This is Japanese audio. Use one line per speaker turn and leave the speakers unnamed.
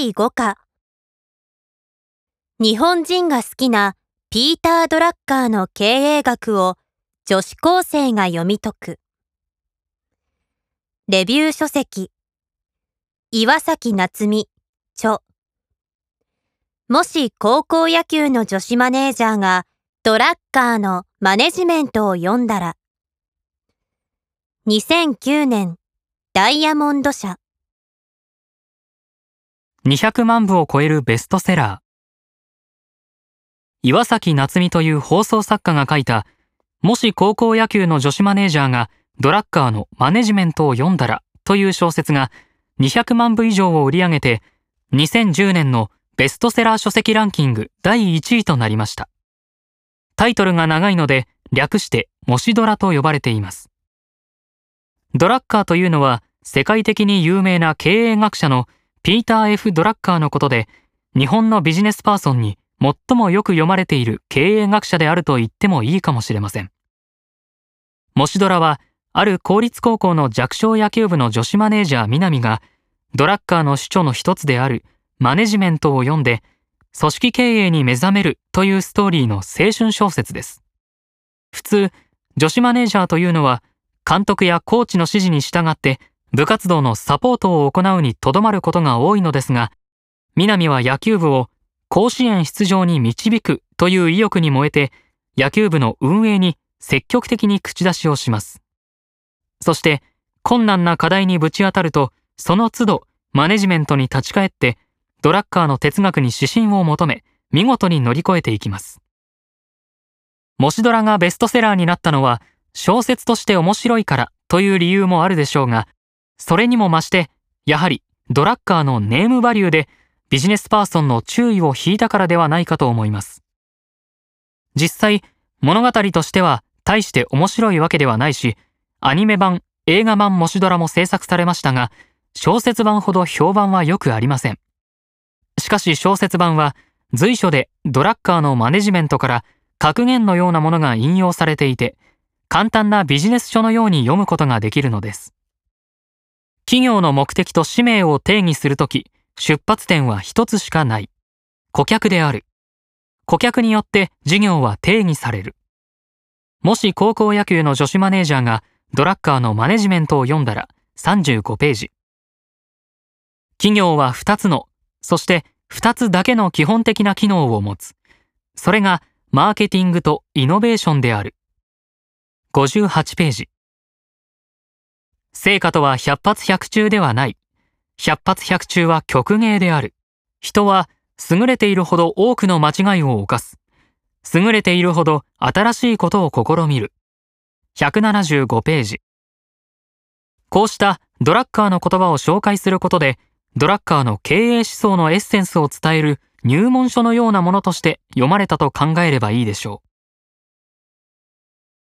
第5課。日本人が好きなピーター・ドラッカーの経営学を女子高生が読み解く。レビュー書籍。岩崎夏美著。もし高校野球の女子マネージャーがドラッカーのマネジメントを読んだら。2009年ダイヤモンド社。
200万部を超えるベストセラー。岩崎夏美という放送作家が書いた、もし高校野球の女子マネージャーがドラッカーのマネジメントを読んだらという小説が200万部以上を売り上げて、2010年のベストセラー書籍ランキング第1位となりました。タイトルが長いので略してもしドラと呼ばれています。ドラッカーというのは世界的に有名な経営学者のピーター・ F・ ドラッカーのことで、日本のビジネスパーソンに最もよく読まれている経営学者であると言ってもいいかもしれません。もしドラは、ある公立高校の弱小野球部の女子マネージャー南が、ドラッカーの主張の一つであるマネジメントを読んで、組織経営に目覚めるというストーリーの青春小説です。普通、女子マネージャーというのは、監督やコーチの指示に従って部活動のサポートを行うにとどまることが多いのですが、南は野球部を甲子園出場に導くという意欲に燃えて、野球部の運営に積極的に口出しをします。そして、困難な課題にぶち当たると、その都度マネジメントに立ち返って、ドラッカーの哲学に指針を求め、見事に乗り越えていきます。もしドラがベストセラーになったのは、小説として面白いからという理由もあるでしょうが、それにも増して、やはりドラッカーのネームバリューでビジネスパーソンの注意を引いたからではないかと思います。実際、物語としては大して面白いわけではないし、アニメ版、映画版もしドラも制作されましたが、小説版ほど評判は良くありません。しかし小説版は随所でドラッカーのマネジメントから格言のようなものが引用されていて、簡単なビジネス書のように読むことができるのです。企業の目的と使命を定義するとき、出発点は一つしかない。顧客である。顧客によって事業は定義される。もし高校野球の女子マネージャーがドラッカーのマネジメントを読んだら35ページ。企業は2つの、そして2つだけの基本的な機能を持つ。それがマーケティングとイノベーションである。58ページ。成果とは百発百中ではない。百発百中は曲芸である。人は優れているほど多くの間違いを犯す。優れているほど新しいことを試みる。175ページ。こうしたドラッカーの言葉を紹介することで、ドラッカーの経営思想のエッセンスを伝える入門書のようなものとして読まれたと考えればいいでしょう。